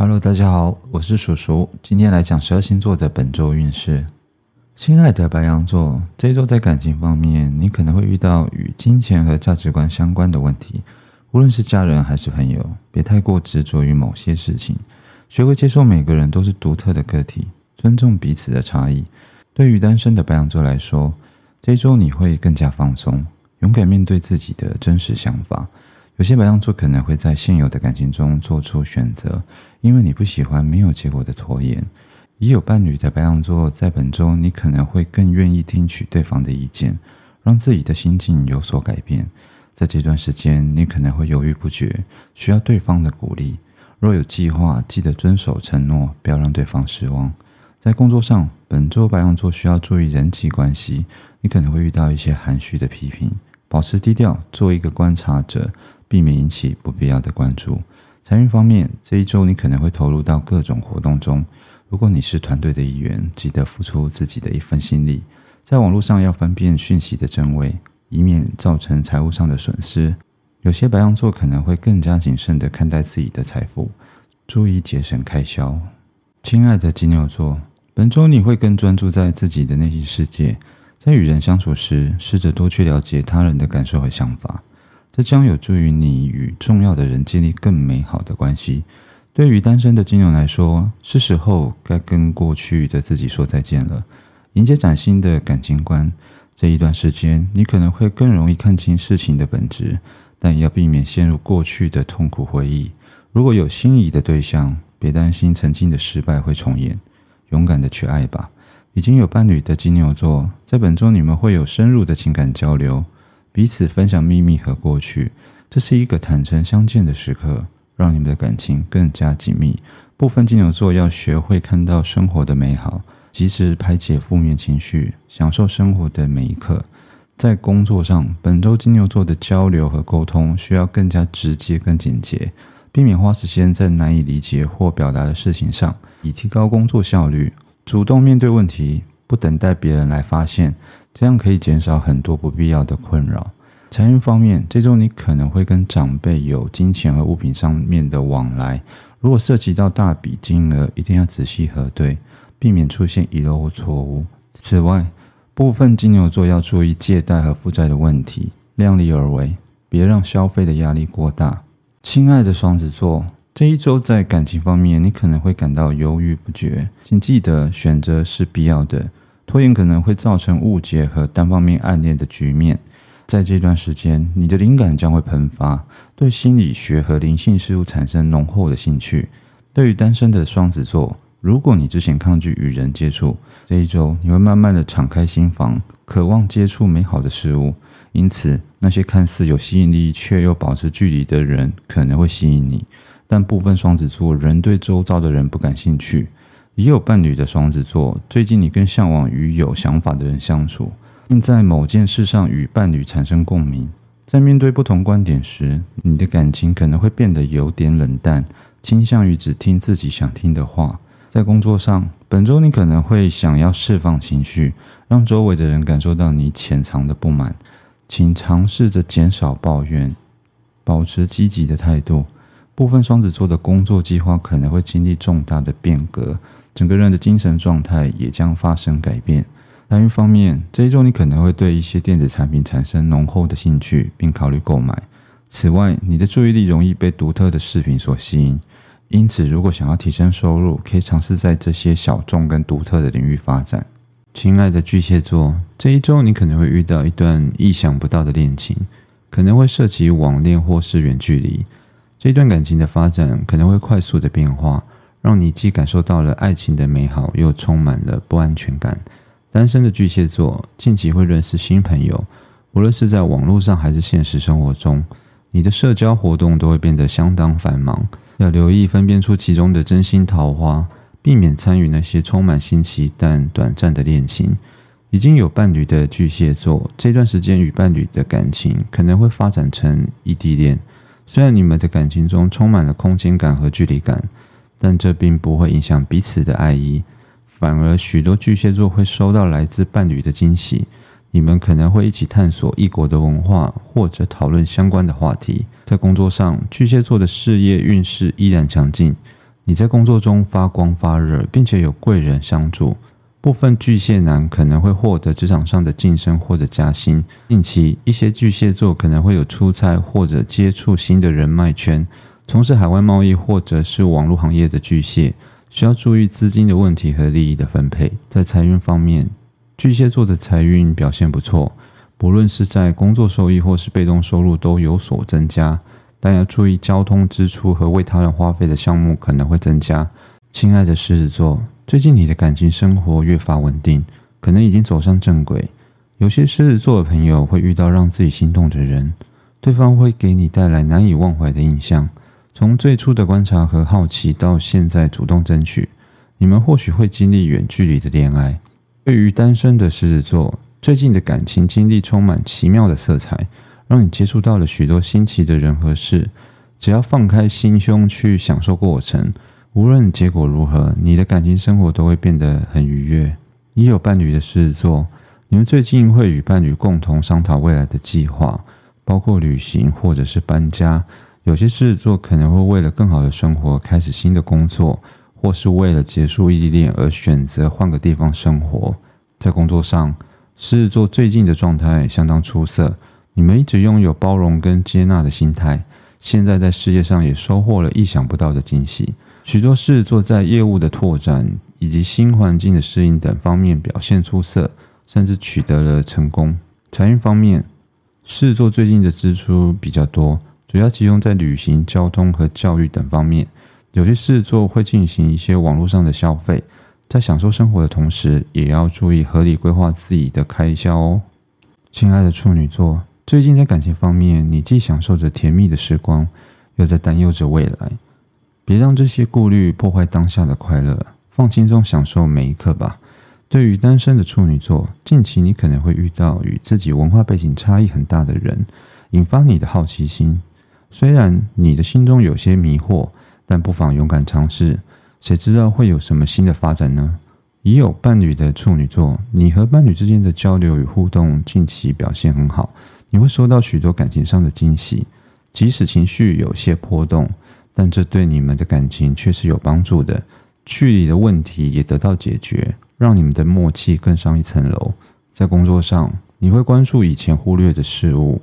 Hello，大家好，我是叔叔，今天来讲十二星座的本周运势。亲爱的白羊座，这一周在感情方面，你可能会遇到与金钱和价值观相关的问题，无论是家人还是朋友，别太过执着于某些事情，学会接受每个人都是独特的个体，尊重彼此的差异。对于单身的白羊座来说，这一周你会更加放松，勇敢面对自己的真实想法。有些白羊座可能会在现有的感情中做出选择，因为你不喜欢没有结果的拖延。已有伴侣的白羊座，在本周你可能会更愿意听取对方的意见，让自己的心境有所改变。在这段时间，你可能会犹豫不决，需要对方的鼓励。若有计划，记得遵守承诺，不要让对方失望。在工作上，本周白羊座需要注意人际关系，你可能会遇到一些含蓄的批评，保持低调，做一个观察者，避免引起不必要的关注。财运方面，这一周你可能会投入到各种活动中。如果你是团队的一员，记得付出自己的一份心力。在网络上要分辨讯息的真伪，以免造成财务上的损失。有些白羊座可能会更加谨慎地看待自己的财富，注意节省开销。亲爱的金牛座，本周你会更专注在自己的内心世界，在与人相处时，试着多去了解他人的感受和想法，这将有助于你与重要的人建立更美好的关系。对于单身的金牛来说，是时候该跟过去的自己说再见了，迎接崭新的感情观。这一段时间，你可能会更容易看清事情的本质，但也要避免陷入过去的痛苦回忆。如果有心仪的对象，别担心曾经的失败会重演，勇敢的去爱吧。已经有伴侣的金牛座，在本周你们会有深入的情感交流，彼此分享秘密和过去，这是一个坦诚相见的时刻。让你们的感情更加紧密。部分金牛座要学会看到生活的美好，及时排解负面情绪，享受生活的每一刻。在工作上，本周金牛座的交流和沟通需要更加直接、更简洁，避免花时间在难以理解或表达的事情上，以提高工作效率。主动面对问题，不等待别人来发现，这样可以减少很多不必要的困扰。财运方面，这周你可能会跟长辈有金钱和物品上面的往来。如果涉及到大笔金额，一定要仔细核对，避免出现遗漏或错误。此外，部分金牛座要注意借贷和负债的问题，量力而为，别让消费的压力过大。亲爱的双子座，这一周在感情方面，你可能会感到犹豫不决，请记得选择是必要的，拖延可能会造成误解和单方面暗恋的局面。在这段时间，你的灵感将会喷发，对心理学和灵性事物产生浓厚的兴趣。对于单身的双子座，如果你之前抗拒与人接触，这一周你会慢慢的敞开心房，渴望接触美好的事物。因此，那些看似有吸引力却又保持距离的人可能会吸引你。但部分双子座仍对周遭的人不感兴趣。已有伴侣的双子座，最近你更向往与有想法的人相处。并在某件事上与伴侣产生共鸣，在面对不同观点时，你的感情可能会变得有点冷淡，倾向于只听自己想听的话。在工作上，本周你可能会想要释放情绪，让周围的人感受到你潜藏的不满。请尝试着减少抱怨，保持积极的态度。部分双子座的工作计划可能会经历重大的变革，整个人的精神状态也将发生改变。另一方面，这一周你可能会对一些电子产品产生浓厚的兴趣，并考虑购买。此外，你的注意力容易被独特的饰品所吸引，因此，如果想要提升收入，可以尝试在这些小众跟独特的领域发展。亲爱的巨蟹座，这一周你可能会遇到一段意想不到的恋情，可能会涉及网恋或是远距离。这段感情的发展可能会快速的变化，让你既感受到了爱情的美好，又充满了不安全感。单身的巨蟹座近期会认识新朋友，无论是在网络上还是现实生活中，你的社交活动都会变得相当繁忙。要留意分辨出其中的真心桃花，避免参与那些充满新奇但短暂的恋情。已经有伴侣的巨蟹座，这段时间与伴侣的感情可能会发展成异地恋。虽然你们的感情中充满了空间感和距离感，但这并不会影响彼此的爱意。反而，许多巨蟹座会收到来自伴侣的惊喜。你们可能会一起探索异国的文化，或者讨论相关的话题。在工作上，巨蟹座的事业运势依然强劲。你在工作中发光发热，并且有贵人相助。部分巨蟹男可能会获得职场上的晋升或者加薪。近期，一些巨蟹座可能会有出差或者接触新的人脉圈。从事海外贸易或者是网络行业的巨蟹，需要注意资金的问题和利益的分配。在财运方面，巨蟹座的财运表现不错，不论是在工作收益或是被动收入都有所增加。但要注意交通支出和为他人花费的项目可能会增加。亲爱的狮子座，最近你的感情生活越发稳定，可能已经走上正轨。有些狮子座的朋友会遇到让自己心动的人，对方会给你带来难以忘怀的印象。从最初的观察和好奇，到现在主动争取，你们或许会经历远距离的恋爱。对于单身的狮子座，最近的感情经历充满奇妙的色彩。让你接触到了许多新奇的人和事，只要放开心胸去享受过程，无论结果如何，你的感情生活都会变得很愉悦。已有伴侣的狮子座，你们最近会与伴侣共同商讨未来的计划，包括旅行或者是搬家。有些狮子座可能会为了更好的生活开始新的工作，或是为了结束异地恋而选择换个地方生活。在工作上，狮子座最近的状态相当出色。你们一直拥有包容跟接纳的心态，现在在事业上也收获了意想不到的惊喜。许多事做在业务的拓展以及新环境的适应等方面表现出色，甚至取得了成功。财运方面，狮子座最近的支出比较多，主要集中在旅行、交通和教育等方面。有些事做会进行一些网络上的消费，在享受生活的同时，也要注意合理规划自己的开销哦。亲爱的处女座。最近在感情方面，你既享受着甜蜜的时光，又在担忧着未来。别让这些顾虑破坏当下的快乐，放轻松，享受每一刻吧。对于单身的处女座，近期你可能会遇到与自己文化背景差异很大的人，引发你的好奇心。虽然你的心中有些迷惑，但不妨勇敢尝试，谁知道会有什么新的发展呢？已有伴侣的处女座，你和伴侣之间的交流与互动近期表现很好。你会收到许多感情上的惊喜，即使情绪有些波动，但这对你们的感情却是有帮助的。距离的问题也得到解决，让你们的默契更上一层楼。在工作上，你会关注以前忽略的事物，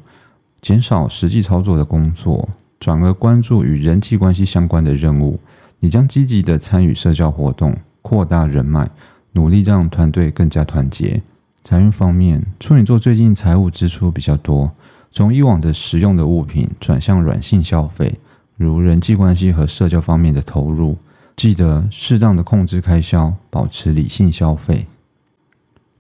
减少实际操作的工作，转而关注与人际关系相关的任务。你将积极的参与社交活动，扩大人脉，努力让团队更加团结。财运方面，处女座最近财务支出比较多，从以往的实用的物品转向软性消费，如人际关系和社交方面的投入。记得适当的控制开销，保持理性消费。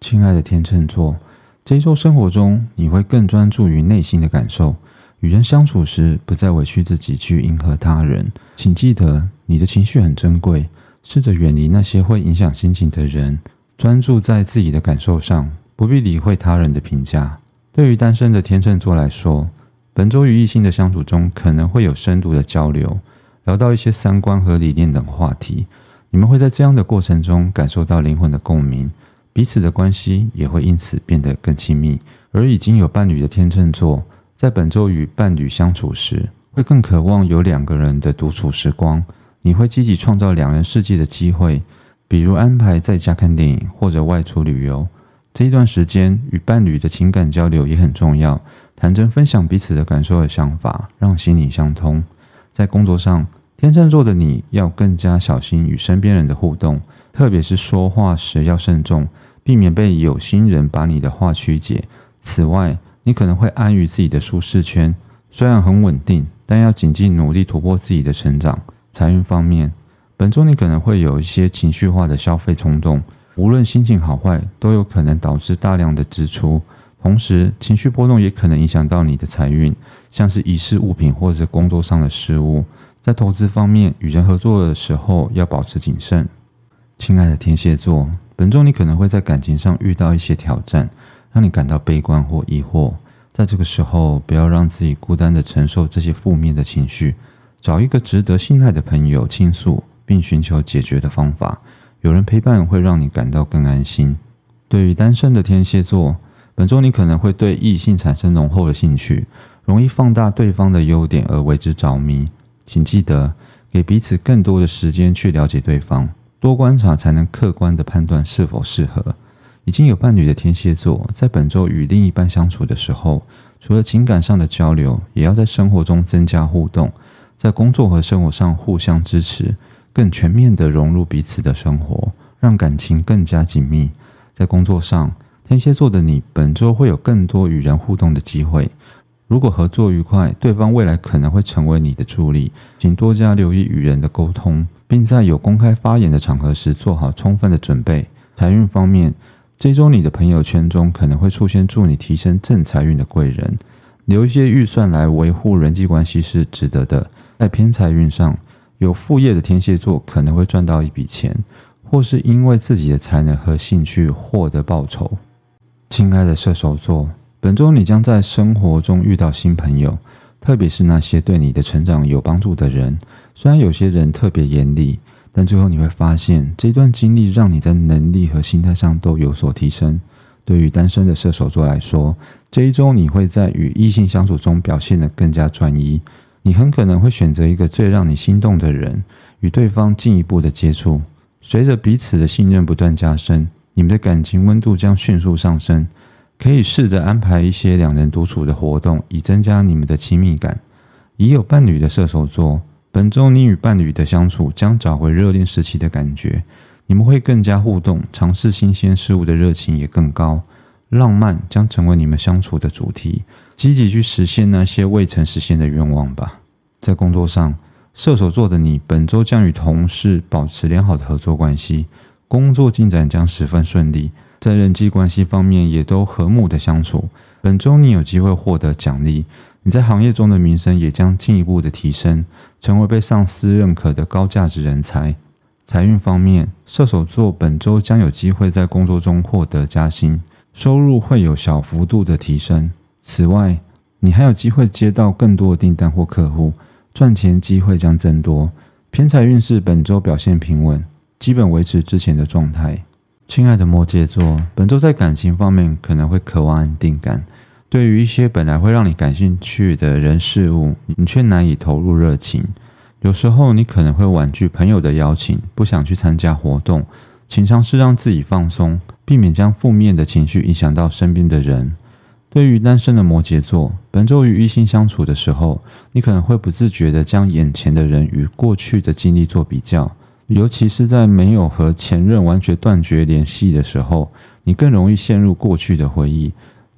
亲爱的天秤座，这一周生活中你会更专注于内心的感受，与人相处时不再委屈自己去迎合他人。请记得，你的情绪很珍贵，试着远离那些会影响心情的人。专注在自己的感受上，不必理会他人的评价。对于单身的天秤座来说，本周与异性的相处中可能会有深度的交流，聊到一些三观和理念等话题。你们会在这样的过程中感受到灵魂的共鸣，彼此的关系也会因此变得更亲密。而已经有伴侣的天秤座，在本周与伴侣相处时，会更渴望有两个人的独处时光。你会积极创造两人世界的机会。比如安排在家看电影或者外出旅游，这一段时间与伴侣的情感交流也很重要，坦真分享彼此的感受和想法，让心灵相通。在工作上，天秤座的你要更加小心与身边人的互动，特别是说话时要慎重，避免被有心人把你的话曲解。此外，你可能会安于自己的舒适圈，虽然很稳定，但要谨记努力突破自己的成长。财运方面。本周你可能会有一些情绪化的消费冲动，无论心情好坏，都有可能导致大量的支出。同时，情绪波动也可能影响到你的财运，像是遗失物品或者工作上的失误。在投资方面，与人合作的时候要保持谨慎。亲爱的天蝎座，本周你可能会在感情上遇到一些挑战，让你感到悲观或疑惑。在这个时候，不要让自己孤单的承受这些负面的情绪，找一个值得信赖的朋友倾诉。并寻求解决的方法。有人陪伴会让你感到更安心。对于单身的天蝎座，本周你可能会对异性产生浓厚的兴趣，容易放大对方的优点而为之着迷。请记得，给彼此更多的时间去了解对方，多观察才能客观的判断是否适合。已经有伴侣的天蝎座，在本周与另一半相处的时候，除了情感上的交流，也要在生活中增加互动，在工作和生活上互相支持，更全面的融入彼此的生活，让感情更加紧密。在工作上，天蝎座的你本周会有更多与人互动的机会。如果合作愉快，对方未来可能会成为你的助力，请多加留意与人的沟通，并在有公开发言的场合时做好充分的准备。财运方面。这周你的朋友圈中可能会出现助你提升正财运的贵人，留一些预算来维护人际关系是值得的。在偏财运上，有副业的天蝎座可能会赚到一笔钱，或是因为自己的才能和兴趣获得报酬。亲爱的射手座，本周你将在生活中遇到新朋友，特别是那些对你的成长有帮助的人。虽然有些人特别严厉。但最后你会发现，这段经历让你在能力和心态上都有所提升。对于单身的射手座来说，这一周你会在与异性相处中表现得更加专一。你很可能会选择一个最让你心动的人，与对方进一步的接触。随着彼此的信任不断加深，你们的感情温度将迅速上升。可以试着安排一些两人独处的活动，以增加你们的亲密感。已有伴侣的射手座。本周你与伴侣的相处将找回热恋时期的感觉，你们会更加互动，尝试新鲜事物的热情也更高，浪漫将成为你们相处的主题，积极去实现那些未曾实现的愿望吧。在工作上，射手座的你本周将与同事保持良好的合作关系，工作进展将十分顺利，在人际关系方面也都和睦的相处。本周你有机会获得奖励。你在行业中的名声也将进一步的提升，成为被上司认可的高价值人才。财运方面，射手座本周将有机会在工作中获得加薪，收入会有小幅度的提升。此外，你还有机会接到更多的订单或客户，赚钱机会将增多。偏财运势本周表现平稳，基本维持之前的状态。亲爱的摩羯座，本周在感情方面可能会渴望安定感。对于一些本来会让你感兴趣的人事物，你却难以投入热情。有时候你可能会婉拒朋友的邀请，不想去参加活动，请尝试让自己放松，避免将负面的情绪影响到身边的人。对于单身的摩羯座，本周与异性相处的时候，你可能会不自觉地将眼前的人与过去的经历做比较，尤其是在没有和前任完全断绝联系的时候，你更容易陷入过去的回忆。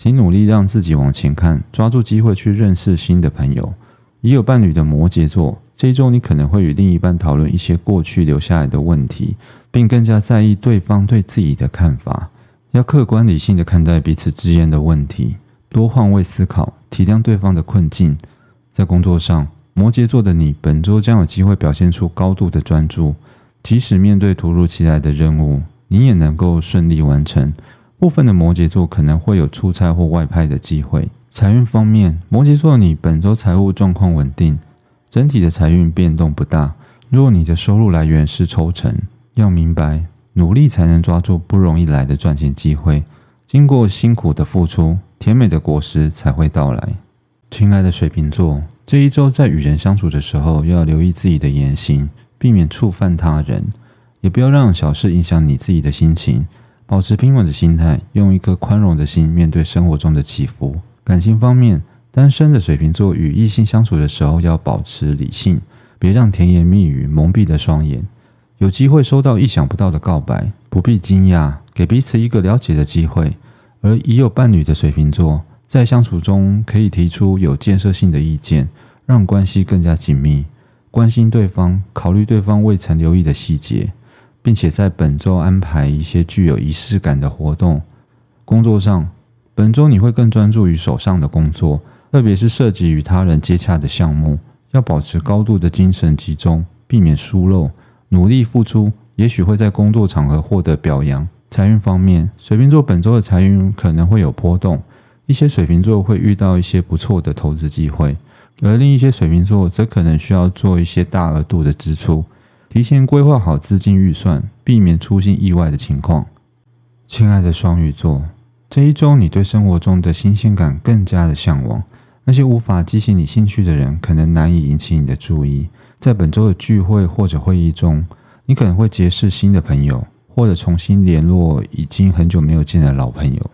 请努力让自己往前看，抓住机会去认识新的朋友。已有伴侣的摩羯座，这一周你可能会与另一半讨论一些过去留下来的问题，并更加在意对方对自己的看法。要客观理性的看待彼此之间的问题，多换位思考，体谅对方的困境。在工作上，摩羯座的你本周将有机会表现出高度的专注，即使面对突如其来的任务，你也能够顺利完成。部分的摩羯座可能会有出差或外派的机会。财运方面，摩羯座你本周财务状况稳定，整体的财运变动不大。若你的收入来源是抽成，要明白，努力才能抓住不容易来的赚钱机会。经过辛苦的付出，甜美的果实才会到来。亲爱的水瓶座，这一周在与人相处的时候，要留意自己的言行，避免触犯他人，也不要让小事影响你自己的心情。保持平稳的心态，用一颗宽容的心面对生活中的起伏。感情方面，单身的水瓶座与异性相处的时候要保持理性，别让甜言蜜语蒙蔽了双眼。有机会收到意想不到的告白，不必惊讶，给彼此一个了解的机会。而已有伴侣的水瓶座，在相处中可以提出有建设性的意见，让关系更加紧密。关心对方，考虑对方未曾留意的细节。并且在本周安排一些具有仪式感的活动。工作上，本周你会更专注于手上的工作，特别是涉及与他人接洽的项目，要保持高度的精神集中，避免疏漏，努力付出，也许会在工作场合获得表扬。财运方面，水瓶座本周的财运可能会有波动，一些水瓶座会遇到一些不错的投资机会，而另一些水瓶座则可能需要做一些大额度的支出。提前规划好资金预算，避免出现意外的情况。亲爱的双鱼座，这一周你对生活中的新鲜感更加的向往。那些无法激起你兴趣的人，可能难以引起你的注意。在本周的聚会或者会议中，你可能会结识新的朋友，或者重新联络已经很久没有见的老朋友。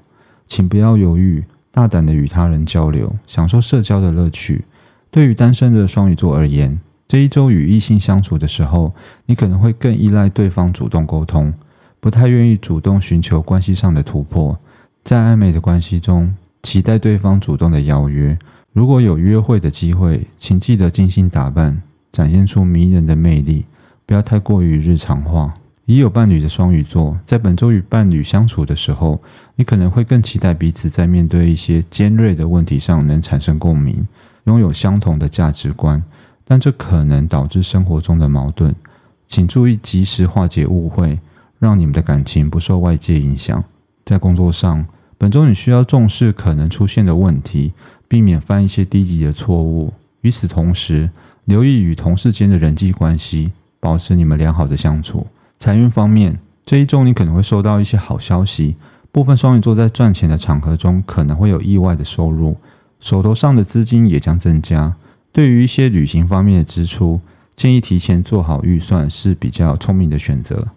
请不要犹豫，大胆的与他人交流，享受社交的乐趣。对于单身的双鱼座而言，这一周与异性相处的时候，你可能会更依赖对方主动沟通，不太愿意主动寻求关系上的突破。在暧昧的关系中，期待对方主动的邀约。如果有约会的机会，请记得精心打扮，展现出迷人的魅力，不要太过于日常化。已有伴侣的双鱼座，在本周与伴侣相处的时候，你可能会更期待彼此在面对一些尖锐的问题上能产生共鸣，拥有相同的价值观，但这可能导致生活中的矛盾。请注意及时化解误会，让你们的感情不受外界影响。在工作上，本周你需要重视可能出现的问题。避免犯一些低级的错误。与此同时，留意与同事间的人际关系，保持你们良好的相处。财运方面，这一周你可能会收到一些好消息。部分双鱼座在赚钱的场合中可能会有意外的收入，手头上的资金也将增加。对于一些旅行方面的支出，建议提前做好预算是比较聪明的选择。